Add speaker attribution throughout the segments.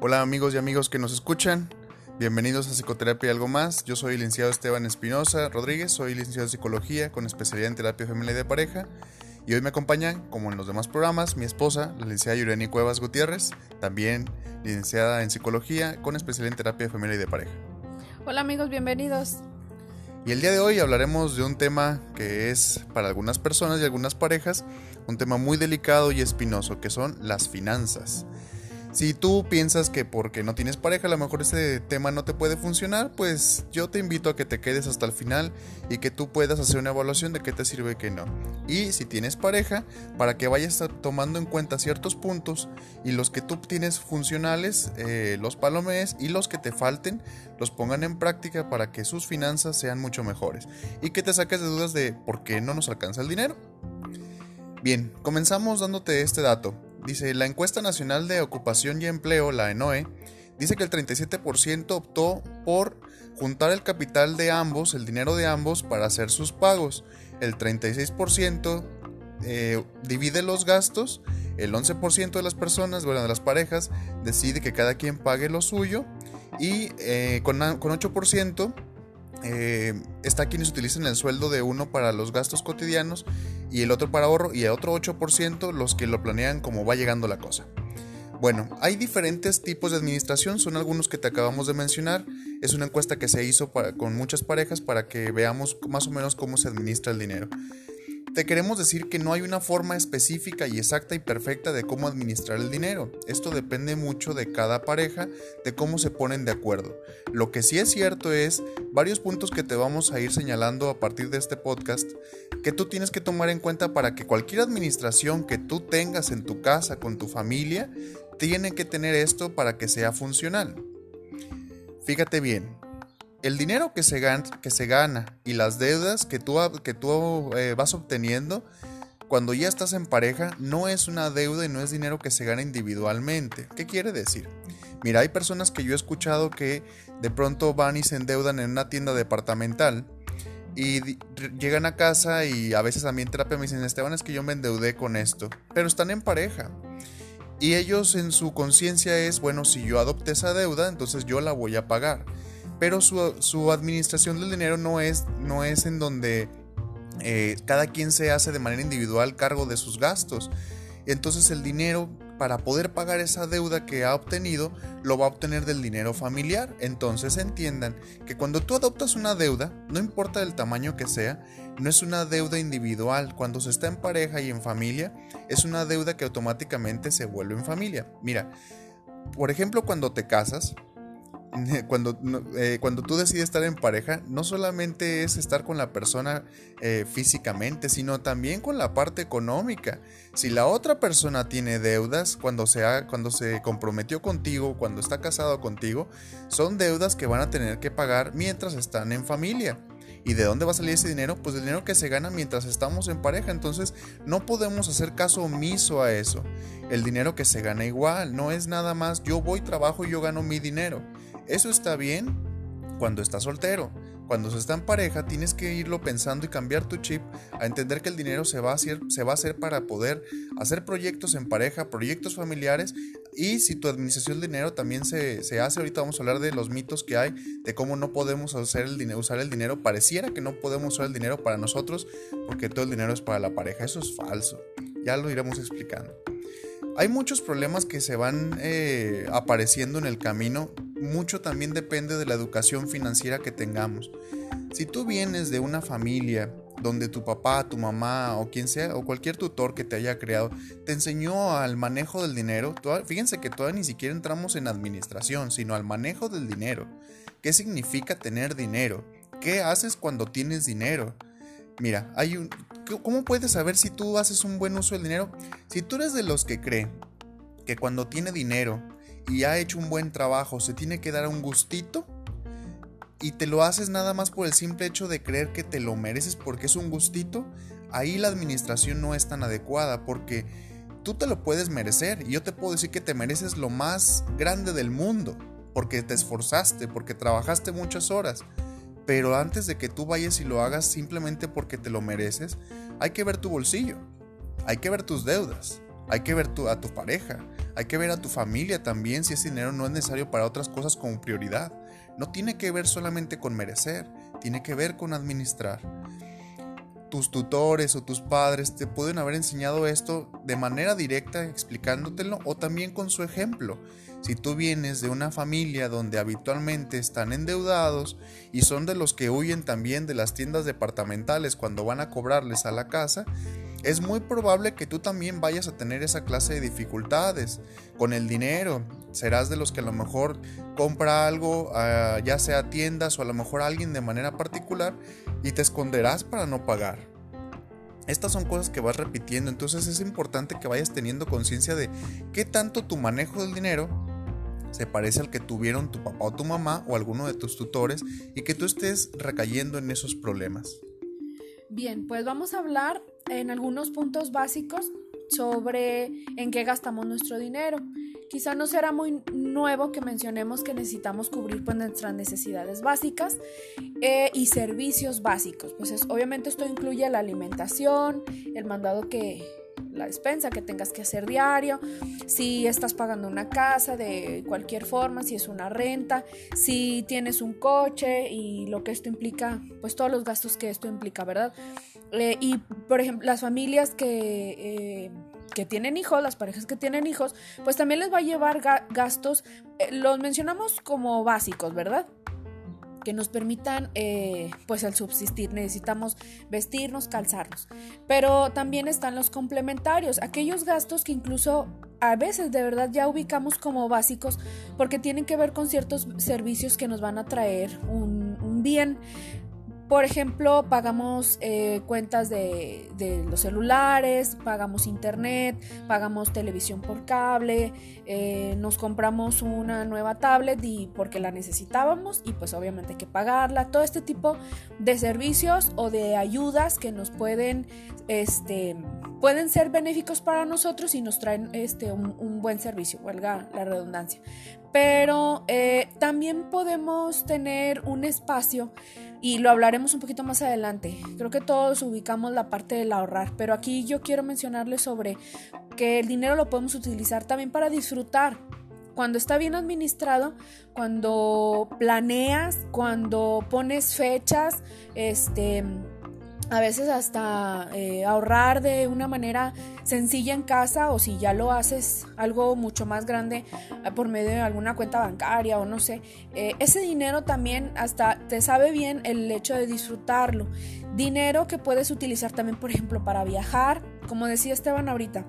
Speaker 1: Hola amigos y amigos que nos escuchan, bienvenidos a Psicoterapia y algo más. Yo soy el licenciado Esteban Espinosa Rodríguez, soy licenciado en Psicología con especialidad en terapia femenina y de pareja. Y hoy me acompañan, como en los demás programas, mi esposa, la licenciada Yureni Cuevas Gutiérrez, también licenciada en Psicología con especialidad en terapia femenina y de pareja.
Speaker 2: Hola amigos, bienvenidos.
Speaker 1: Y el día de hoy hablaremos de un tema que es para algunas personas y algunas parejas un tema muy delicado y espinoso, que son las finanzas. Si tú piensas que porque no tienes pareja a lo mejor ese tema no te puede funcionar, pues yo te invito a que te quedes hasta el final y que tú puedas hacer una evaluación de qué te sirve y qué no. Y si tienes pareja, para que vayas tomando en cuenta ciertos puntos y los que tú tienes funcionales, eh, los palomes y los que te falten, los pongan en práctica para que sus finanzas sean mucho mejores y que te saques de dudas de por qué no nos alcanza el dinero. Bien, comenzamos dándote este dato. Dice, la encuesta nacional de ocupación y empleo, la ENOE, dice que el 37% optó por juntar el capital de ambos, el dinero de ambos, para hacer sus pagos. El 36% eh, divide los gastos. El 11% de las personas, bueno, de las parejas, decide que cada quien pague lo suyo. Y eh, con, con 8% eh, está quienes utilizan el sueldo de uno para los gastos cotidianos y el otro para ahorro y el otro 8% los que lo planean como va llegando la cosa. Bueno, hay diferentes tipos de administración, son algunos que te acabamos de mencionar. Es una encuesta que se hizo con muchas parejas para que veamos más o menos cómo se administra el dinero. Te queremos decir que no hay una forma específica y exacta y perfecta de cómo administrar el dinero. Esto depende mucho de cada pareja, de cómo se ponen de acuerdo. Lo que sí es cierto es varios puntos que te vamos a ir señalando a partir de este podcast que tú tienes que tomar en cuenta para que cualquier administración que tú tengas en tu casa con tu familia tiene que tener esto para que sea funcional. Fíjate bien, el dinero que se, gana, que se gana y las deudas que tú, que tú eh, vas obteniendo cuando ya estás en pareja no es una deuda y no es dinero que se gana individualmente. ¿Qué quiere decir? Mira, hay personas que yo he escuchado que de pronto van y se endeudan en una tienda departamental y llegan a casa y a veces también terapia me dicen, Esteban, es que yo me endeudé con esto, pero están en pareja. Y ellos en su conciencia es, bueno, si yo adopté esa deuda, entonces yo la voy a pagar pero su, administración del dinero no es, no es en donde eh, cada quien se hace de manera individual cargo de sus gastos. Entonces el dinero para poder pagar esa deuda que ha obtenido lo va a obtener del dinero familiar. Entonces entiendan que cuando tú adoptas una deuda, no importa el tamaño que sea, no es una deuda individual. Cuando se está en pareja y en familia, es una deuda que automáticamente se vuelve en familia. Mira, por ejemplo, cuando te casas, cuando, eh, cuando tú decides estar en pareja, no solamente es estar con la persona eh, físicamente, sino también con la parte económica. Si la otra persona tiene deudas cuando se, cuando se comprometió contigo, cuando está casado contigo, son deudas que van a tener que pagar mientras están en familia. ¿Y de dónde va a salir ese dinero? Pues el dinero que se gana mientras estamos en pareja. Entonces no podemos hacer caso omiso a eso. El dinero que se gana igual, no es nada más yo voy, trabajo y yo gano mi dinero. Eso está bien cuando estás soltero. Cuando se está en pareja tienes que irlo pensando y cambiar tu chip a entender que el dinero se va a hacer, se para poder hacer proyectos en pareja, proyectos familiares y si tu administración del dinero también se, hace, ahorita vamos a hablar de los mitos que hay, de cómo no podemos hacer el usar el dinero, pareciera que no podemos usar el dinero para nosotros porque todo el dinero es para la pareja, eso es falso, ya lo iremos explicando. Hay muchos problemas que se van eh, apareciendo en el camino mucho también depende de la educación financiera que tengamos. Si tú vienes de una familia donde tu papá, tu mamá o quien sea, o cualquier tutor que te haya creado, te enseñó al manejo del dinero, fíjense que todavía ni siquiera entramos en administración, sino al manejo del dinero. ¿Qué significa tener dinero? ¿Qué haces cuando tienes dinero? Mira, hay un, ¿cómo puedes saber si tú haces un buen uso del dinero? Si tú eres de los que cree que cuando tiene dinero y ha hecho un buen trabajo, se tiene que dar un gustito y te lo haces nada más por el simple hecho de creer que te lo mereces porque es un gustito, ahí la administración no es tan adecuada porque tú te lo puedes merecer y yo te puedo decir que te mereces lo más grande del mundo porque te esforzaste, porque trabajaste muchas horas. Pero antes de que tú vayas y lo hagas simplemente porque te lo mereces, hay que ver tu bolsillo, hay que ver tus deudas, hay que ver a tu pareja, hay que ver a tu familia también si ese dinero no es necesario para otras cosas como prioridad. No tiene que ver solamente con merecer, tiene que ver con administrar. Tus tutores o tus padres te pueden haber enseñado esto de manera directa explicándotelo o también con su ejemplo. Si tú vienes de una familia donde habitualmente están endeudados y son de los que huyen también de las tiendas departamentales cuando van a cobrarles a la casa, es muy probable que tú también vayas a tener esa clase de dificultades con el dinero. Serás de los que a lo mejor compra algo, ah, ya sea tiendas o a lo mejor alguien de manera particular, y te esconderás para no pagar. Estas son cosas que vas repitiendo, entonces es importante que vayas teniendo conciencia de qué tanto tu manejo del dinero se parece al que tuvieron tu papá o tu mamá o alguno de tus tutores y que tú estés recayendo en esos problemas.
Speaker 2: Bien, pues vamos a hablar en algunos puntos básicos sobre en qué gastamos nuestro dinero. Quizá no será muy nuevo que mencionemos que necesitamos cubrir pues, nuestras necesidades básicas eh, y servicios básicos. Pues obviamente esto incluye la alimentación, el mandado que, la despensa que tengas que hacer diario, si estás pagando una casa de cualquier forma, si es una renta, si tienes un coche y lo que esto implica, pues todos los gastos que esto implica, ¿verdad? Eh, y por ejemplo, las familias que... Eh, que tienen hijos, las parejas que tienen hijos, pues también les va a llevar gastos, eh, los mencionamos como básicos, ¿verdad? Que nos permitan eh, pues el subsistir. Necesitamos vestirnos, calzarnos. Pero también están los complementarios, aquellos gastos que incluso a veces de verdad ya ubicamos como básicos porque tienen que ver con ciertos servicios que nos van a traer un, un bien. Por ejemplo, pagamos eh, cuentas de, los celulares, pagamos internet, pagamos televisión por cable, eh, nos compramos una nueva tablet y porque la necesitábamos y pues obviamente hay que pagarla. Todo este tipo de servicios o de ayudas que nos pueden, este, pueden ser benéficos para nosotros y nos traen este, un, buen servicio, huelga la redundancia. Pero eh, también podemos tener un espacio y lo hablaremos un poquito más adelante. Creo que todos ubicamos la parte del ahorrar, pero aquí yo quiero mencionarles sobre que el dinero lo podemos utilizar también para disfrutar. Cuando está bien administrado, cuando planeas, cuando pones fechas, este a veces hasta eh, ahorrar de una manera sencilla en casa o si ya lo haces algo mucho más grande eh, por medio de alguna cuenta bancaria o no sé, eh, ese dinero también hasta te sabe bien el hecho de disfrutarlo. Dinero que puedes utilizar también, por ejemplo, para viajar, como decía Esteban ahorita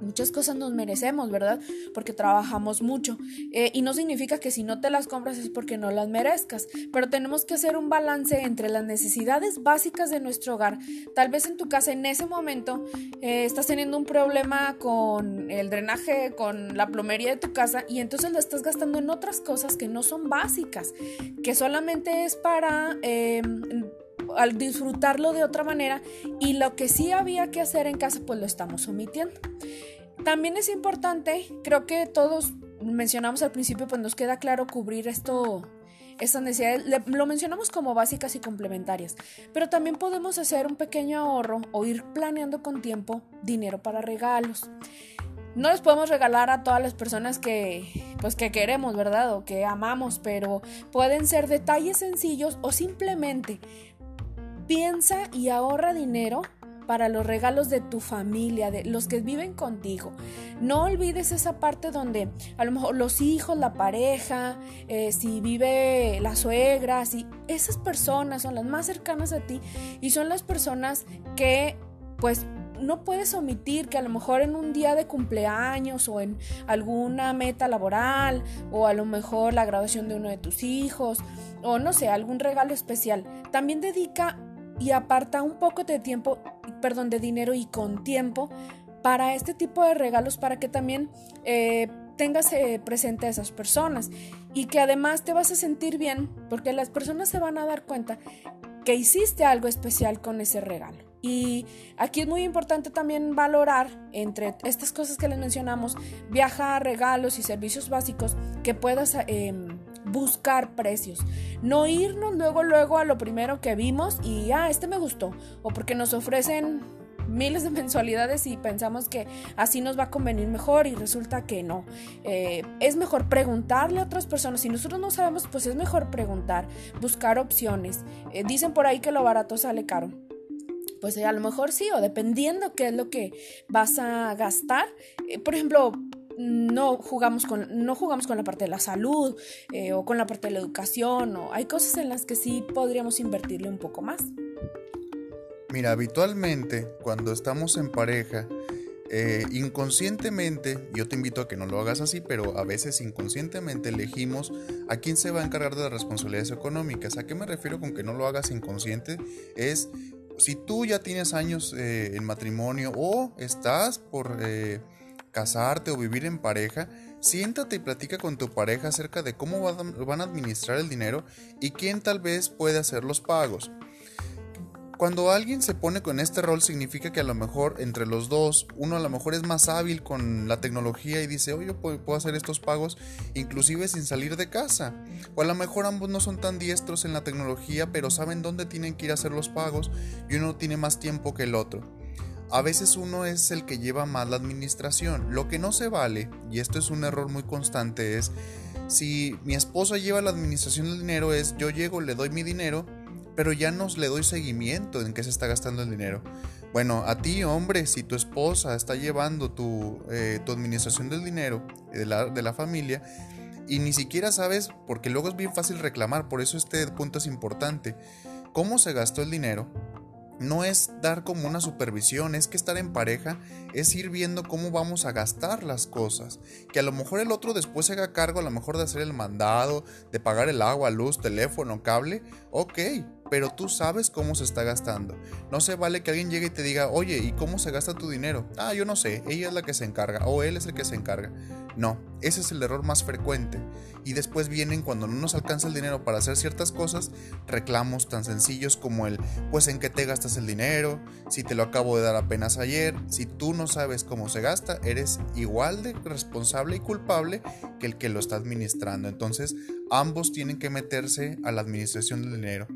Speaker 2: muchas cosas nos merecemos, ¿verdad? Porque trabajamos mucho. Eh, y no significa que si no te las compras es porque no las merezcas, pero tenemos que hacer un balance entre las necesidades básicas de nuestro hogar. Tal vez en tu casa en ese momento eh, estás teniendo un problema con el drenaje, con la plomería de tu casa y entonces lo estás gastando en otras cosas que no son básicas, que solamente es para... Em, al disfrutarlo de otra manera y lo que sí había que hacer en casa pues lo estamos omitiendo. También es importante, creo que todos mencionamos al principio pues nos queda claro cubrir esto estas necesidades lo mencionamos como básicas y complementarias, pero también podemos hacer un pequeño ahorro o ir planeando con tiempo dinero para regalos. No les podemos regalar a todas las personas que pues que queremos, ¿verdad? O que amamos, pero pueden ser detalles sencillos o simplemente Piensa y ahorra dinero para los regalos de tu familia, de los que viven contigo. No olvides esa parte donde a lo mejor los hijos, la pareja, eh, si vive la suegra, si esas personas son las más cercanas a ti y son las personas que pues no puedes omitir que a lo mejor en un día de cumpleaños o en alguna meta laboral o a lo mejor la graduación de uno de tus hijos o no sé, algún regalo especial, también dedica y aparta un poco de tiempo, perdón, de dinero y con tiempo para este tipo de regalos para que también eh, tengas eh, presente a esas personas y que además te vas a sentir bien porque las personas se van a dar cuenta que hiciste algo especial con ese regalo. Y aquí es muy importante también valorar entre estas cosas que les mencionamos, viajar, regalos y servicios básicos que puedas em, buscar precios. No irnos luego, luego a lo primero que vimos y, ah, este me gustó. O porque nos ofrecen miles de mensualidades y pensamos que así nos va a convenir mejor y resulta que no. Eh, es mejor preguntarle a otras personas. Si nosotros no sabemos, pues es mejor preguntar, buscar opciones. Eh, dicen por ahí que lo barato sale caro. Pues a lo mejor sí, o dependiendo qué es lo que vas a gastar. por ejemplo, no jugamos con, no jugamos con la parte de la salud eh, o con la parte de la educación, o hay cosas en las que sí podríamos invertirle un poco más.
Speaker 1: Mira, habitualmente cuando estamos en pareja, eh, inconscientemente, yo te invito a que no lo hagas así, pero a veces inconscientemente elegimos a quién se va a encargar de las responsabilidades económicas. ¿A qué me refiero con que no lo hagas inconsciente? Es si tú ya tienes años eh, en matrimonio o estás por casarte o vivir en pareja, siéntate y platica con tu pareja acerca de cómo van a administrar el dinero y quién tal vez puede hacer los pagos. Cuando alguien se pone con este rol significa que a lo mejor entre los dos, uno a lo mejor es más hábil con la tecnología y dice, oye, puedo hacer estos pagos inclusive sin salir de casa. O a lo mejor ambos no son tan diestros en la tecnología, pero saben dónde tienen que ir a hacer los pagos y uno tiene más tiempo que el otro a veces uno es el que lleva más la administración. Lo que no se vale, y esto es un error muy constante, es si mi esposa lleva la administración del dinero, es yo llego, le doy mi dinero, pero ya no le doy seguimiento en qué se está gastando el dinero. Bueno, a ti hombre, si tu esposa está llevando tu, eh, tu administración del dinero de la, de la familia, y ni siquiera sabes, porque luego es bien fácil reclamar, por eso este punto es importante, cómo se gastó el dinero, no es dar como una supervisión, es que estar en pareja es ir viendo cómo vamos a gastar las cosas. Que a lo mejor el otro después se haga cargo a lo mejor de hacer el mandado, de pagar el agua, luz, teléfono, cable, ok, pero tú sabes cómo se está gastando. No se vale que alguien llegue y te diga, oye, ¿y cómo se gasta tu dinero? Ah, yo no sé, ella es la que se encarga o él es el que se encarga. No, ese es el error más frecuente. Y después vienen cuando no nos alcanza el dinero para hacer ciertas cosas, reclamos tan sencillos como el, pues en qué te gastas el dinero, si te lo acabo de dar apenas ayer, si tú no sabes cómo se gasta, eres igual de responsable y culpable que el que lo está administrando. Entonces, ambos tienen que meterse a la administración del dinero.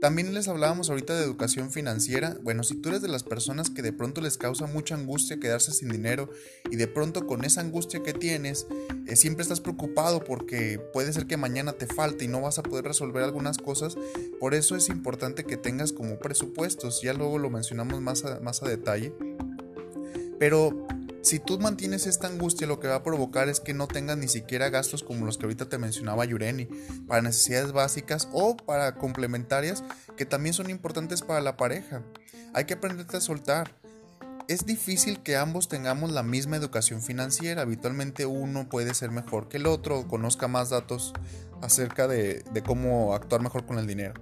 Speaker 1: También les hablábamos ahorita de educación financiera. Bueno, si tú eres de las personas que de pronto les causa mucha angustia quedarse sin dinero y de pronto con esa angustia que tienes, eh, siempre estás preocupado porque puede ser que mañana te falte y no vas a poder resolver algunas cosas, por eso es importante que tengas como presupuestos. Ya luego lo mencionamos más más a detalle. Pero si tú mantienes esta angustia, lo que va a provocar es que no tengas ni siquiera gastos como los que ahorita te mencionaba Yureni, para necesidades básicas o para complementarias que también son importantes para la pareja. Hay que aprenderte a soltar. Es difícil que ambos tengamos la misma educación financiera. Habitualmente uno puede ser mejor que el otro o conozca más datos acerca de, de cómo actuar mejor con el dinero.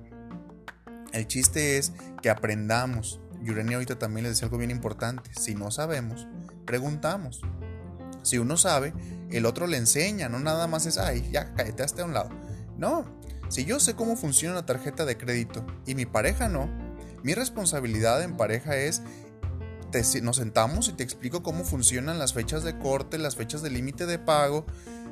Speaker 1: El chiste es que aprendamos. Yureni ahorita también le decía algo bien importante. Si no sabemos, preguntamos. Si uno sabe, el otro le enseña, no nada más es, ay, ya cállate hasta un lado. No, si yo sé cómo funciona una tarjeta de crédito y mi pareja no, mi responsabilidad en pareja es, nos sentamos y te explico cómo funcionan las fechas de corte, las fechas de límite de pago,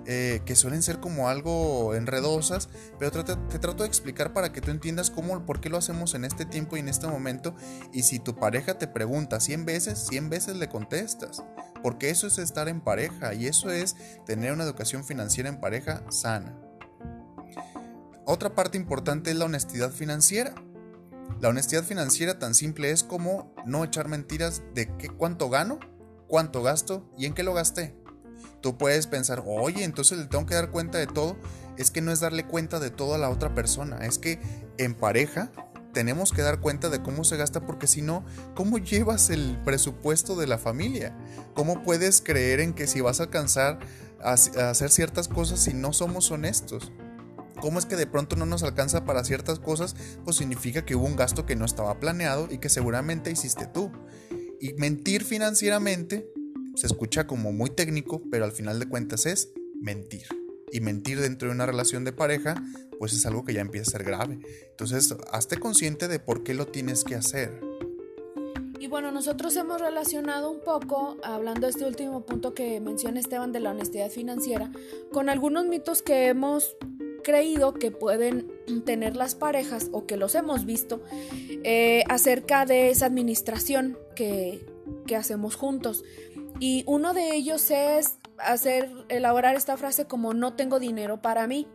Speaker 1: eh, que suelen ser como algo enredosas, pero te, trato de explicar para que tú entiendas cómo, por qué lo hacemos en este tiempo y en este momento. Y si tu pareja te pregunta 100 veces, 100 veces le contestas. Porque eso es estar en pareja y eso es tener una educación financiera en pareja sana. Otra parte importante es la honestidad financiera. La honestidad financiera tan simple es como no echar mentiras de qué, cuánto gano, cuánto gasto y en qué lo gasté. Tú puedes pensar, oye, entonces le tengo que dar cuenta de todo. Es que no es darle cuenta de todo a la otra persona. Es que en pareja tenemos que dar cuenta de cómo se gasta porque si no, ¿cómo llevas el presupuesto de la familia? ¿Cómo puedes creer en que si vas a alcanzar a, hacer ciertas cosas si no somos honestos? ¿Cómo es que de pronto no nos alcanza para ciertas cosas? Pues significa que hubo un gasto que no estaba planeado y que seguramente hiciste tú. Y mentir financieramente se escucha como muy técnico, pero al final de cuentas es mentir. Y mentir dentro de una relación de pareja, pues es algo que ya empieza a ser grave. Entonces, hazte consciente de por qué lo tienes que hacer.
Speaker 2: Y bueno, nosotros hemos relacionado un poco, hablando de este último punto que menciona Esteban de la honestidad financiera, con algunos mitos que hemos creído que pueden tener las parejas o que los hemos visto eh, acerca de esa administración que, que hacemos juntos. Y uno de ellos es hacer, elaborar esta frase como no tengo dinero para mí,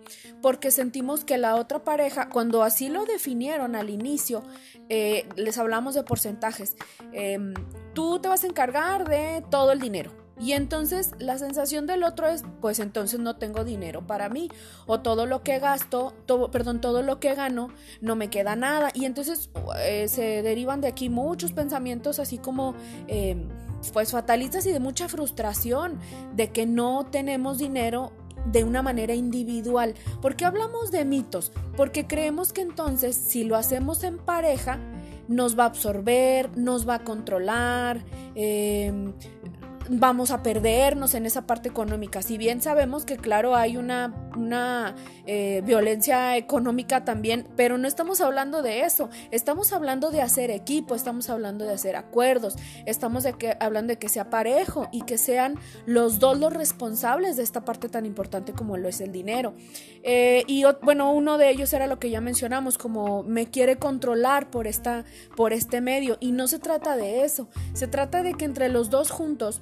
Speaker 2: porque sentimos que la otra pareja, cuando así lo definieron al inicio, eh, les hablamos de porcentajes, em, tú te vas a encargar de todo el dinero. Y entonces la sensación del otro es, pues entonces no tengo dinero para mí. O todo lo que gasto, todo, perdón, todo lo que gano, no me queda nada. Y entonces eh, se derivan de aquí muchos pensamientos así como... Em, pues fatalistas y de mucha frustración de que no tenemos dinero de una manera individual. ¿Por qué hablamos de mitos? Porque creemos que entonces si lo hacemos en pareja, nos va a absorber, nos va a controlar, eh, vamos a perdernos en esa parte económica. Si bien sabemos que claro hay una, una eh, violencia económica también, pero no estamos hablando de eso, estamos hablando de hacer equipo, estamos hablando de hacer acuerdos, estamos hablando de que sea parejo y que sean los dos los responsables de esta parte tan importante como lo es el dinero. Eh, y bueno, uno de ellos era lo que ya mencionamos, como me quiere controlar por, esta, por este medio y no se trata de eso, se trata de que entre los dos juntos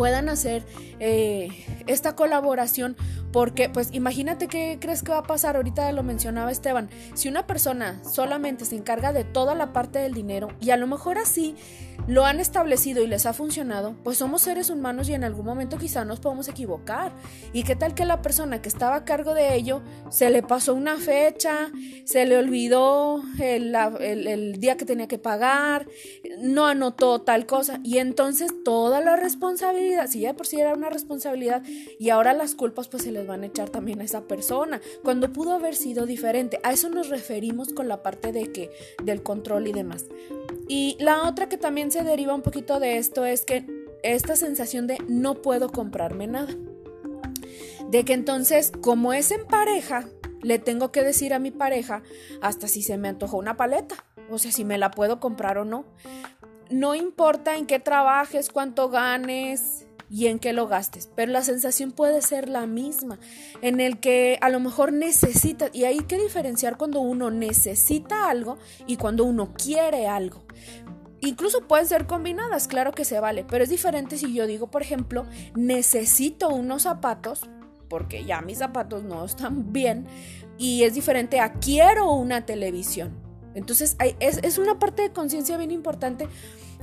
Speaker 2: puedan hacer eh, esta colaboración porque pues imagínate qué crees que va a pasar, ahorita lo mencionaba Esteban, si una persona solamente se encarga de toda la parte del dinero y a lo mejor así lo han establecido y les ha funcionado, pues somos seres humanos y en algún momento quizá nos podemos equivocar. ¿Y qué tal que la persona que estaba a cargo de ello se le pasó una fecha, se le olvidó el, día que tenía que pagar, no anotó tal cosa y entonces toda la si ya por sí era una responsabilidad y ahora las culpas pues se les van a echar también a esa persona, cuando pudo haber sido diferente. A eso nos referimos con la parte de que del control y demás. Y la otra que también se deriva un poquito de esto es que esta sensación de no puedo comprarme nada. De que entonces, como es en pareja, le tengo que decir a mi pareja hasta si se me antojó una paleta, o sea, si me la puedo comprar o no. No importa en qué trabajes, cuánto ganes, y en qué lo gastes, pero la sensación puede ser la misma, en el que a lo mejor necesita, y hay que diferenciar cuando uno necesita algo y cuando uno quiere algo. Incluso pueden ser combinadas, claro que se vale, pero es diferente si yo digo, por ejemplo, necesito unos zapatos, porque ya mis zapatos no están bien, y es diferente a quiero una televisión. Entonces es, es una parte de conciencia bien importante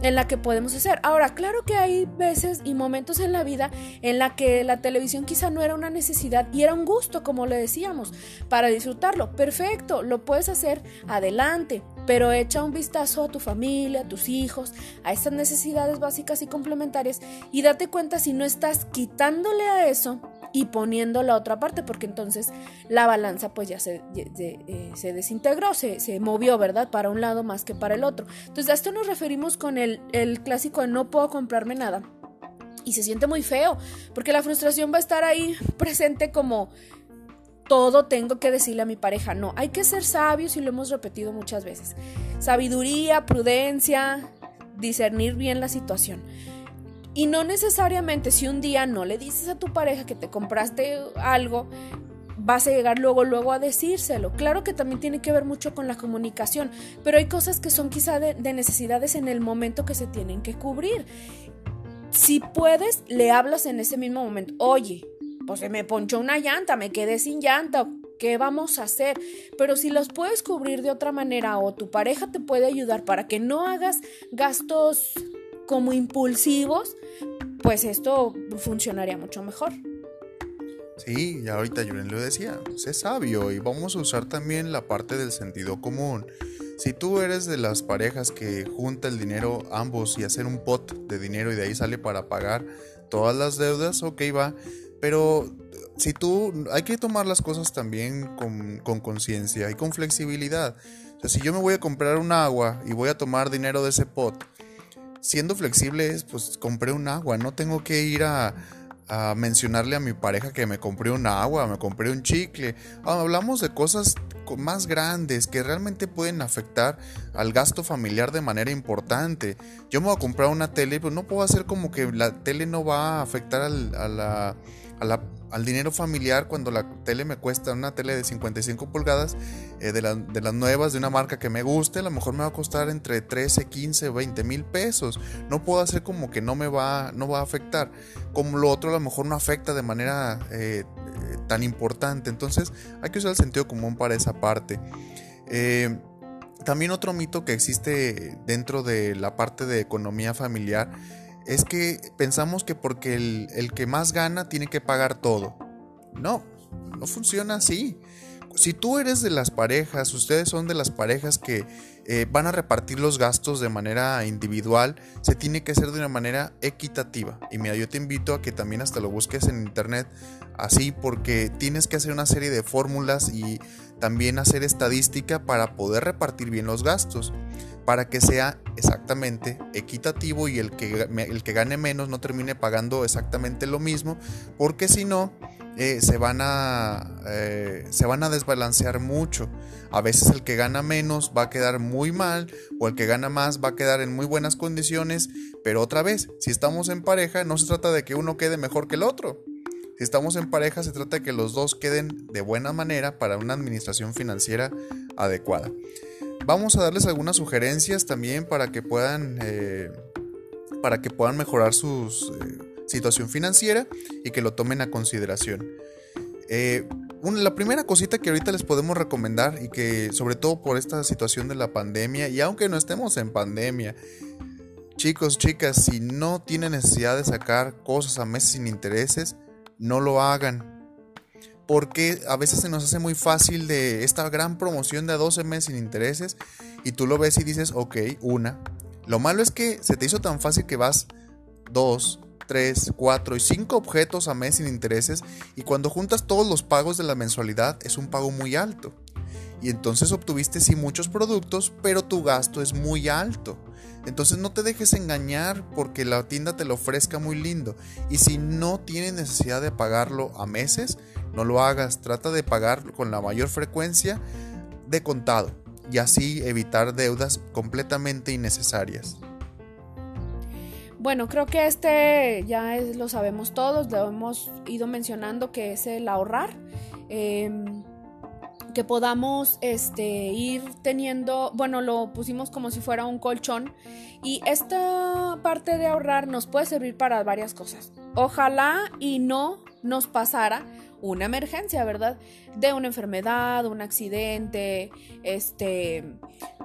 Speaker 2: en la que podemos hacer. Ahora, claro que hay veces y momentos en la vida en la que la televisión quizá no era una necesidad y era un gusto, como le decíamos, para disfrutarlo. Perfecto, lo puedes hacer adelante, pero echa un vistazo a tu familia, a tus hijos, a esas necesidades básicas y complementarias y date cuenta si no estás quitándole a eso y poniendo la otra parte, porque entonces la balanza pues ya se, eh, se desintegró, se, se, movió, ¿verdad? Para un lado más que para el otro. Entonces a esto nos referimos con el, el clásico de no puedo comprarme nada. Y se siente muy feo, porque la frustración va a estar ahí presente como todo tengo que decirle a mi pareja. No, hay que ser sabios y lo hemos repetido muchas veces. Sabiduría, prudencia, discernir bien la situación. Y no necesariamente si un día no le dices a tu pareja que te compraste algo, vas a llegar luego, luego a decírselo. Claro que también tiene que ver mucho con la comunicación, pero hay cosas que son quizá de, necesidades en el momento que se tienen que cubrir. Si puedes, le hablas en ese mismo momento. Oye, pues se me ponchó una llanta, me quedé sin llanta. ¿Qué vamos a hacer? Pero si los puedes cubrir de otra manera o tu pareja te puede ayudar para que no hagas gastos como impulsivos, pues esto funcionaría mucho mejor.
Speaker 1: Sí, ya ahorita Julen lo decía, sé sabio y vamos a usar también la parte del sentido común. Si tú eres de las parejas que junta el dinero ambos y hacer un pot de dinero y de ahí sale para pagar todas las deudas, ok va, pero si tú, hay que tomar las cosas también con conciencia y con flexibilidad. O sea, si yo me voy a comprar un agua y voy a tomar dinero de ese pot, siendo flexible pues compré un agua, no tengo que ir a, mencionarle a mi pareja que me compré un agua, me compré un chicle. Ah, hablamos de cosas más grandes que realmente pueden afectar al gasto familiar de manera importante. Yo me voy a comprar una tele, pero no puedo hacer como que la tele no va a afectar a la al dinero familiar cuando la tele me cuesta una tele de 55 pulgadas eh, de, de, las nuevas de una marca que me guste, a lo mejor me va a costar entre 13, 15, 20 mil pesos. No puedo hacer como que no me va, no va a afectar. Como lo otro a lo mejor no afecta de manera eh, tan importante. Entonces hay que usar el sentido común para esa parte. también otro mito que existe dentro de la parte de economía familiar es que pensamos que porque el, que más gana tiene que pagar todo. No, no funciona así. Si tú eres de las parejas, ustedes son de las parejas que eh, van a repartir los gastos de manera individual, se tiene que hacer de una manera equitativa. Y mira, yo te invito a que también hasta lo busques en internet así, porque tienes que hacer una serie de fórmulas y también hacer estadística para poder repartir bien los gastos para que sea exactamente equitativo y el que, el que gane menos no termine pagando exactamente lo mismo, porque si no, eh, se, van a, eh, se van a desbalancear mucho. A veces el que gana menos va a quedar muy mal o el que gana más va a quedar en muy buenas condiciones, pero otra vez, si estamos en pareja, no se trata de que uno quede mejor que el otro. Si estamos en pareja, se trata de que los dos queden de buena manera para una administración financiera adecuada. Vamos a darles algunas sugerencias también para que puedan, eh, para que puedan mejorar su eh, situación financiera y que lo tomen a consideración. Eh, la primera cosita que ahorita les podemos recomendar y que sobre todo por esta situación de la pandemia y aunque no estemos en pandemia, chicos, chicas, si no tienen necesidad de sacar cosas a meses sin intereses, no lo hagan porque a veces se nos hace muy fácil de esta gran promoción de 12 meses sin intereses y tú lo ves y dices, ok, una. Lo malo es que se te hizo tan fácil que vas dos, tres, cuatro y cinco objetos a mes sin intereses y cuando juntas todos los pagos de la mensualidad es un pago muy alto. Y entonces obtuviste sí muchos productos, pero tu gasto es muy alto. Entonces no te dejes engañar porque la tienda te lo ofrezca muy lindo. Y si no tienes necesidad de pagarlo a meses, no lo hagas. Trata de pagar con la mayor frecuencia de contado y así evitar deudas completamente innecesarias.
Speaker 2: Bueno, creo que este ya lo sabemos todos, lo hemos ido mencionando que es el ahorrar. Em, que podamos este, ir teniendo, bueno, lo pusimos como si fuera un colchón y esta parte de ahorrar nos puede servir para varias cosas. Ojalá y no nos pasara una emergencia, ¿verdad? De una enfermedad, un accidente, este,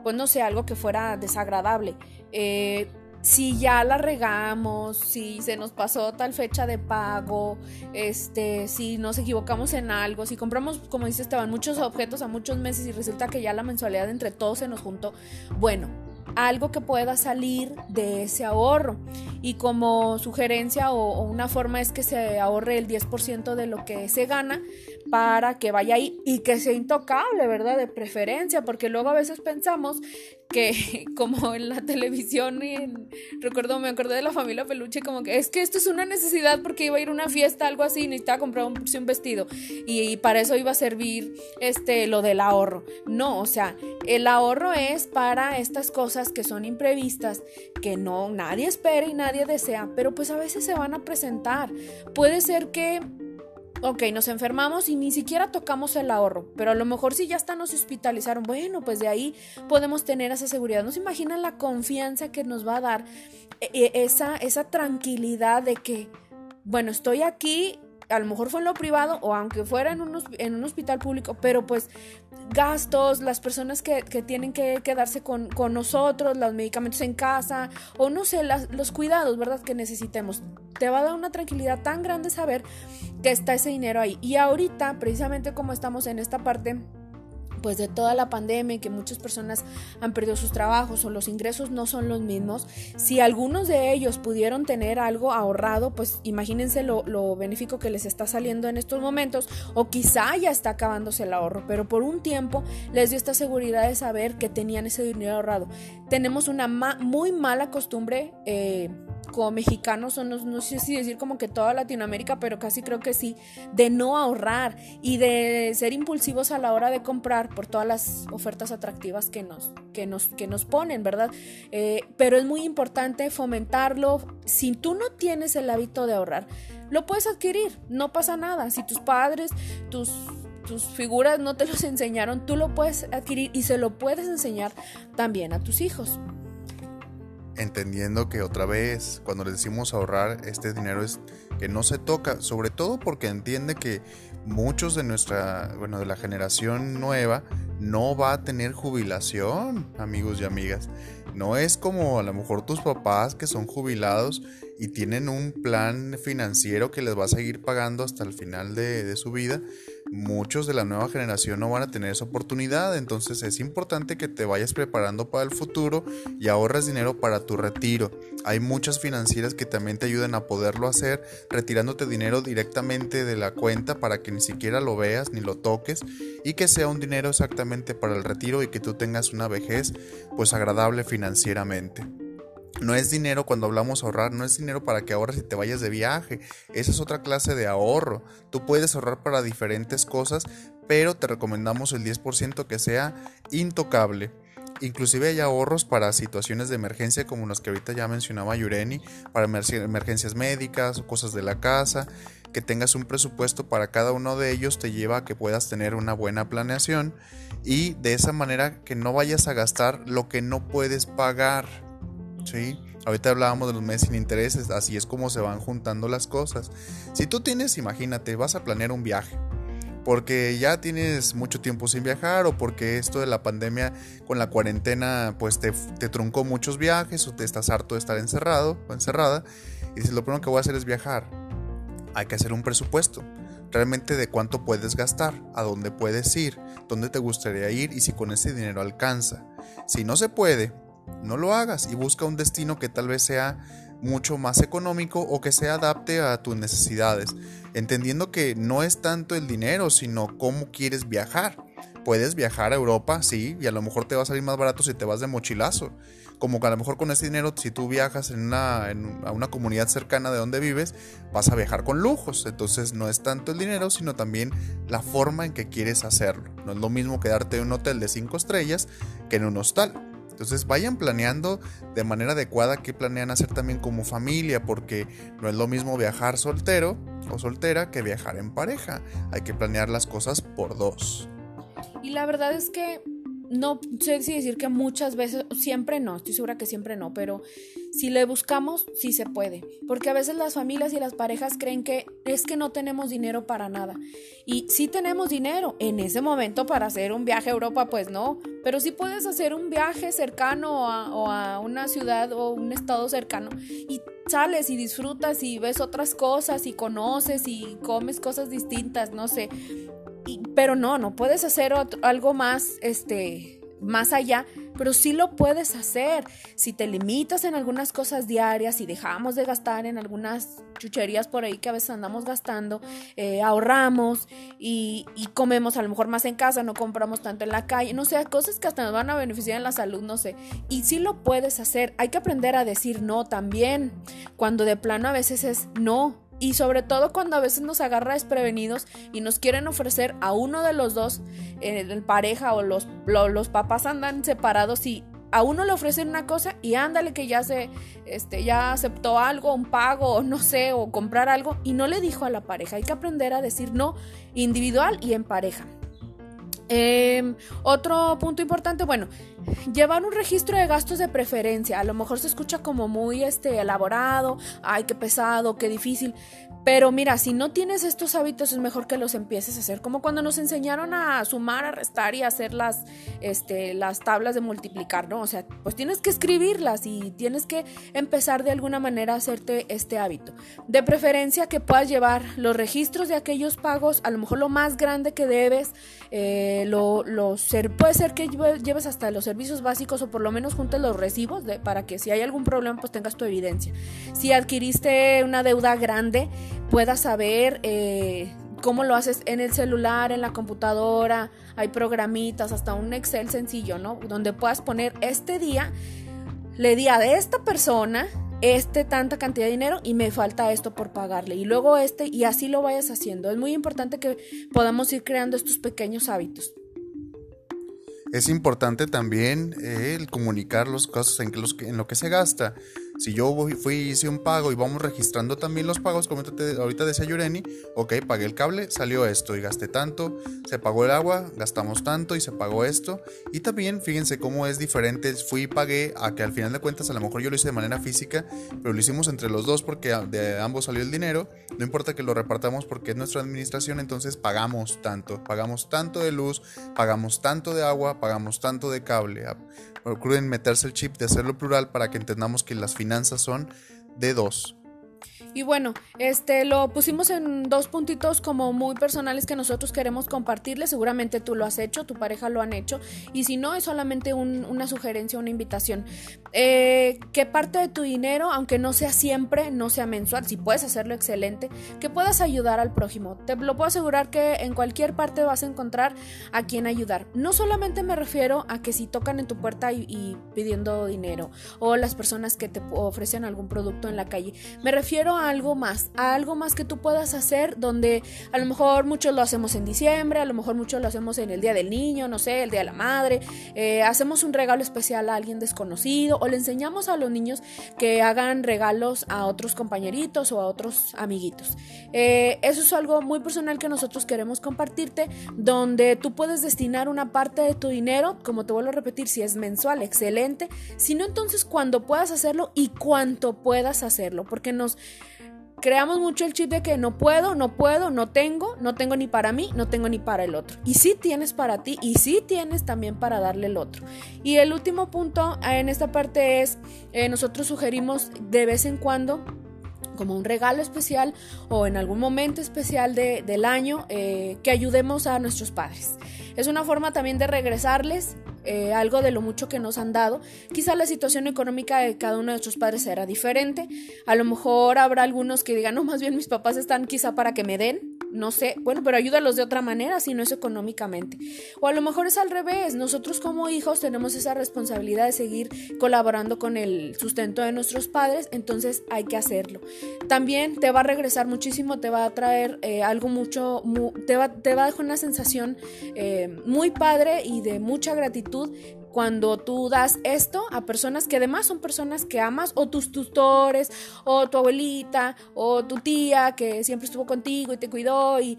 Speaker 2: pues no sé, algo que fuera desagradable. Eh, si ya la regamos, si se nos pasó tal fecha de pago, este, si nos equivocamos en algo, si compramos, como dice Esteban, muchos objetos a muchos meses y resulta que ya la mensualidad entre todos se nos juntó, bueno, algo que pueda salir de ese ahorro. Y como sugerencia o, o una forma es que se ahorre el 10% de lo que se gana para que vaya ahí y que sea intocable, ¿verdad? De preferencia, porque luego a veces pensamos que como en la televisión y recuerdo me acordé de la familia peluche como que es que esto es una necesidad porque iba a ir a una fiesta algo así necesitaba comprar un, un vestido y, para eso iba a servir este lo del ahorro no o sea el ahorro es para estas cosas que son imprevistas que no nadie espera y nadie desea pero pues a veces se van a presentar puede ser que ok, nos enfermamos y ni siquiera tocamos el ahorro, pero a lo mejor si ya hasta nos hospitalizaron, bueno, pues de ahí podemos tener esa seguridad. ¿No se imaginan la confianza que nos va a dar eh, eh, esa, esa tranquilidad de que, bueno, estoy aquí a lo mejor fue en lo privado o aunque fuera en un, en un hospital público, pero pues gastos, las personas que, tienen que quedarse con, nosotros, los medicamentos en casa o no sé, los cuidados, ¿verdad? Que necesitemos. Te va a dar una tranquilidad tan grande saber que está ese dinero ahí. Y ahorita, precisamente como estamos en esta parte pues de toda la pandemia y que muchas personas han perdido sus trabajos o los ingresos no son los mismos, si algunos de ellos pudieron tener algo ahorrado, pues imagínense lo, lo benéfico que les está saliendo en estos momentos o quizá ya está acabándose el ahorro, pero por un tiempo les dio esta seguridad de saber que tenían ese dinero ahorrado. Tenemos una muy mala costumbre. Eh, como mexicanos, o no, sé si decir como que toda Latinoamérica, pero casi creo que sí, de no ahorrar y de ser impulsivos a la hora de comprar por todas las ofertas atractivas que nos, que nos, que nos ponen, ¿verdad? Eh, pero es muy importante fomentarlo. Si tú no tienes el hábito de ahorrar, lo puedes adquirir, no pasa nada. Si tus padres, tus tus figuras no te los enseñaron, tú lo puedes adquirir y se lo puedes enseñar también a tus hijos
Speaker 1: entendiendo que otra vez cuando le decimos ahorrar este dinero es que no se toca, sobre todo porque entiende que muchos de nuestra, bueno, de la generación nueva no va a tener jubilación, amigos y amigas. No es como a lo mejor tus papás que son jubilados y tienen un plan financiero que les va a seguir pagando hasta el final de, de su vida muchos de la nueva generación no van a tener esa oportunidad, entonces es importante que te vayas preparando para el futuro y ahorres dinero para tu retiro. Hay muchas financieras que también te ayudan a poderlo hacer, retirándote dinero directamente de la cuenta para que ni siquiera lo veas ni lo toques y que sea un dinero exactamente para el retiro y que tú tengas una vejez pues agradable financieramente. No es dinero cuando hablamos ahorrar, no es dinero para que ahorres y te vayas de viaje. Esa es otra clase de ahorro. Tú puedes ahorrar para diferentes cosas, pero te recomendamos el 10% que sea intocable. Inclusive hay ahorros para situaciones de emergencia como las que ahorita ya mencionaba Yureni, para emergencias médicas o cosas de la casa. Que tengas un presupuesto para cada uno de ellos te lleva a que puedas tener una buena planeación y de esa manera que no vayas a gastar lo que no puedes pagar. Sí, ahorita hablábamos de los meses sin intereses, así es como se van juntando las cosas. Si tú tienes, imagínate, vas a planear un viaje, porque ya tienes mucho tiempo sin viajar o porque esto de la pandemia con la cuarentena pues te, te truncó muchos viajes o te estás harto de estar encerrado o encerrada y dices lo primero que voy a hacer es viajar. Hay que hacer un presupuesto realmente de cuánto puedes gastar, a dónde puedes ir, dónde te gustaría ir y si con ese dinero alcanza. Si no se puede, no lo hagas y busca un destino que tal vez sea mucho más económico o que se adapte a tus necesidades, entendiendo que no es tanto el dinero, sino cómo quieres viajar. Puedes viajar a Europa, sí, y a lo mejor te va a salir más barato si te vas de mochilazo. Como que a lo mejor con ese dinero, si tú viajas en una, a una comunidad cercana de donde vives, vas a viajar con lujos. Entonces no es tanto el dinero, sino también la forma en que quieres hacerlo. No es lo mismo quedarte en un hotel de 5 estrellas que en un hostal. Entonces vayan planeando de manera adecuada qué planean hacer también como familia, porque no es lo mismo viajar soltero o soltera que viajar en pareja. Hay que planear las cosas por dos.
Speaker 2: Y la verdad es que no sé si decir que muchas veces, siempre no, estoy segura que siempre no, pero si le buscamos, sí se puede. Porque a veces las familias y las parejas creen que es que no tenemos dinero para nada. Y sí tenemos dinero en ese momento para hacer un viaje a Europa, pues no. Pero sí puedes hacer un viaje cercano a, o a una ciudad o un estado cercano y sales y disfrutas y ves otras cosas y conoces y comes cosas distintas, no sé pero no, no puedes hacer algo más, este, más allá, pero sí lo puedes hacer. Si te limitas en algunas cosas diarias y dejamos de gastar en algunas chucherías por ahí que a veces andamos gastando, eh, ahorramos y, y, comemos a lo mejor más en casa, no compramos tanto en la calle, no sé, cosas que hasta nos van a beneficiar en la salud, no sé. Y sí lo puedes hacer. Hay que aprender a decir no también, cuando de plano a veces es no y sobre todo cuando a veces nos agarra desprevenidos y nos quieren ofrecer a uno de los dos, eh, en pareja o los, los papás andan separados y a uno le ofrecen una cosa y ándale que ya se este ya aceptó algo, un pago o no sé, o comprar algo y no le dijo a la pareja. Hay que aprender a decir no individual y en pareja. Em, otro punto importante, bueno, llevar un registro de gastos de preferencia. A lo mejor se escucha como muy este, elaborado, ay, qué pesado, qué difícil. Pero mira, si no tienes estos hábitos es mejor que los empieces a hacer, como cuando nos enseñaron a sumar, a restar y a hacer las, este, las tablas de multiplicar, ¿no? O sea, pues tienes que escribirlas y tienes que empezar de alguna manera a hacerte este hábito. De preferencia que puedas llevar los registros de aquellos pagos, a lo mejor lo más grande que debes, eh, lo, puede ser que lleves hasta los servicios básicos o por lo menos juntes los recibos para que si hay algún problema pues tengas tu evidencia. Si adquiriste una deuda grande, puedas saber eh, cómo lo haces en el celular, en la computadora, hay programitas, hasta un Excel sencillo, ¿no? Donde puedas poner este día, le día de esta persona, este tanta cantidad de dinero y me falta esto por pagarle y luego este y así lo vayas haciendo. Es muy importante que podamos ir creando estos pequeños hábitos.
Speaker 1: Es importante también eh, el comunicar los casos en, los en lo que se gasta. Si yo fui, hice un pago y vamos registrando también los pagos, como ahorita decía Yureni, ok, pagué el cable, salió esto y gasté tanto, se pagó el agua, gastamos tanto y se pagó esto. Y también fíjense cómo es diferente, fui y pagué a que al final de cuentas a lo mejor yo lo hice de manera física, pero lo hicimos entre los dos porque de ambos salió el dinero. No importa que lo repartamos porque es nuestra administración, entonces pagamos tanto, pagamos tanto de luz, pagamos tanto de agua, pagamos tanto de cable. Procuden meterse el chip de hacerlo plural para que entendamos que las finanzas son de dos.
Speaker 2: Y bueno, este lo pusimos en dos puntitos como muy personales que nosotros queremos compartirles. Seguramente tú lo has hecho, tu pareja lo han hecho. Y si no, es solamente una sugerencia, una invitación. Eh, que parte de tu dinero, aunque no sea siempre, no sea mensual, si puedes hacerlo excelente, que puedas ayudar al prójimo. Te lo puedo asegurar que en cualquier parte vas a encontrar a quien ayudar. No solamente me refiero a que si tocan en tu puerta y, y pidiendo dinero o las personas que te ofrecen algún producto en la calle. Me refiero a algo más, a algo más que tú puedas hacer donde a lo mejor muchos lo hacemos en diciembre, a lo mejor muchos lo hacemos en el Día del Niño, no sé, el Día de la Madre, eh, hacemos un regalo especial a alguien desconocido o le enseñamos a los niños que hagan regalos a otros compañeritos o a otros amiguitos. Eh, eso es algo muy personal que nosotros queremos compartirte, donde tú puedes destinar una parte de tu dinero, como te vuelvo a repetir, si es mensual, excelente, si no entonces cuando puedas hacerlo y cuánto puedas hacerlo, porque nos creamos mucho el chip de que no puedo, no puedo, no tengo, no tengo ni para mí, no tengo ni para el otro. Y sí tienes para ti y sí tienes también para darle el otro. Y el último punto en esta parte es, eh, nosotros sugerimos de vez en cuando como un regalo especial o en algún momento especial del año eh, que ayudemos a nuestros padres. Es una forma también de regresarles eh, algo de lo mucho que nos han dado. Quizá la situación económica de cada uno de nuestros padres será diferente. A lo mejor habrá algunos que digan, no, más bien mis papás están quizá para que me den, no sé, bueno, pero ayúdalos de otra manera si no es económicamente. O a lo mejor es al revés, nosotros como hijos tenemos esa responsabilidad de seguir colaborando con el sustento de nuestros padres, entonces hay que hacerlo. También te va a regresar muchísimo, te va a traer eh, algo mucho, te, va, te va a dejar una sensación eh, muy padre y de mucha gratitud cuando tú das esto a personas que además son personas que amas, o tus tutores, o tu abuelita, o tu tía que siempre estuvo contigo y te cuidó, y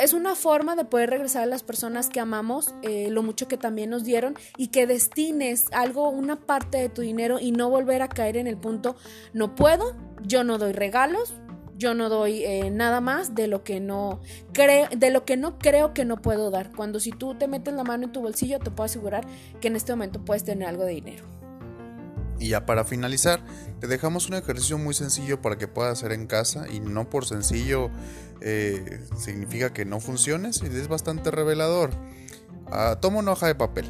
Speaker 2: es una forma de poder regresar a las personas que amamos, eh, lo mucho que también nos dieron, y que destines algo, una parte de tu dinero y no volver a caer en el punto, no puedo, yo no doy regalos, yo no doy eh, nada más de lo que no creo, de lo que no creo que no puedo dar. Cuando si tú te metes la mano en tu bolsillo, te puedo asegurar que en este momento puedes tener algo de dinero.
Speaker 1: Y ya para finalizar, te dejamos un ejercicio muy sencillo para que puedas hacer en casa y no por sencillo eh, significa que no funcione, es bastante revelador. Ah, toma una hoja de papel.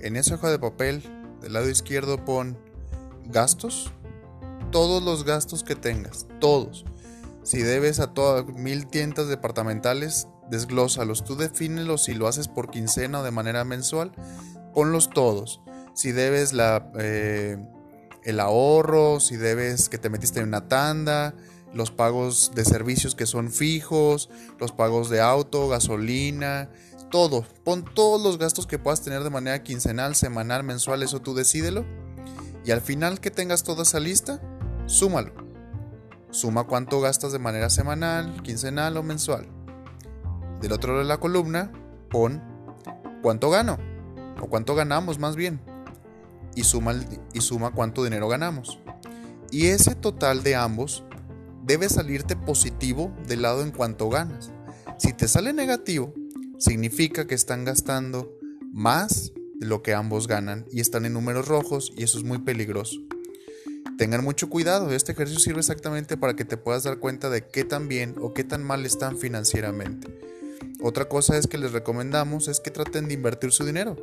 Speaker 1: En esa hoja de papel, del lado izquierdo pon gastos, todos los gastos que tengas, todos. Si debes a todas mil tiendas departamentales, desglósalos. Tú defínelos si lo haces por quincena o de manera mensual, ponlos todos. Si debes la, eh, el ahorro, si debes que te metiste en una tanda, los pagos de servicios que son fijos, los pagos de auto, gasolina, todo. Pon todos los gastos que puedas tener de manera quincenal, semanal, mensual, eso tú decídelo. Y al final que tengas toda esa lista, súmalo. Suma cuánto gastas de manera semanal, quincenal o mensual. Del otro lado de la columna, pon cuánto gano, o cuánto ganamos más bien, y suma, y suma cuánto dinero ganamos. Y ese total de ambos debe salirte positivo del lado en cuanto ganas. Si te sale negativo, significa que están gastando más de lo que ambos ganan y están en números rojos y eso es muy peligroso. Tengan mucho cuidado, este ejercicio sirve exactamente para que te puedas dar cuenta de qué tan bien o qué tan mal están financieramente. Otra cosa es que les recomendamos es que traten de invertir su dinero.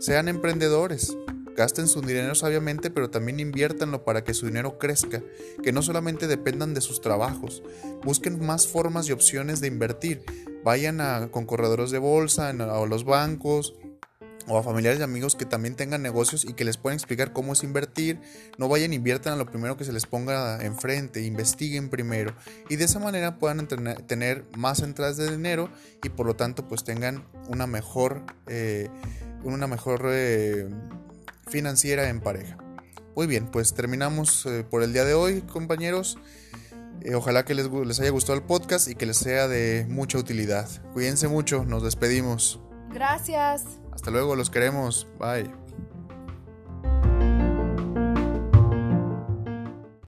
Speaker 1: Sean emprendedores, gasten su dinero sabiamente, pero también inviértanlo para que su dinero crezca, que no solamente dependan de sus trabajos. Busquen más formas y opciones de invertir. Vayan a, con corredores de bolsa, a los bancos, o a familiares y amigos que también tengan negocios y que les puedan explicar cómo es invertir. No vayan, inviertan a lo primero que se les ponga enfrente, investiguen primero y de esa manera puedan tener más entradas de dinero y por lo tanto pues tengan una mejor, eh, una mejor eh, financiera en pareja. Muy bien, pues terminamos eh, por el día de hoy compañeros. ojalá que les, les haya gustado el podcast y que les sea de mucha utilidad. Cuídense mucho, nos despedimos.
Speaker 2: Gracias.
Speaker 1: Hasta luego, los queremos. Bye.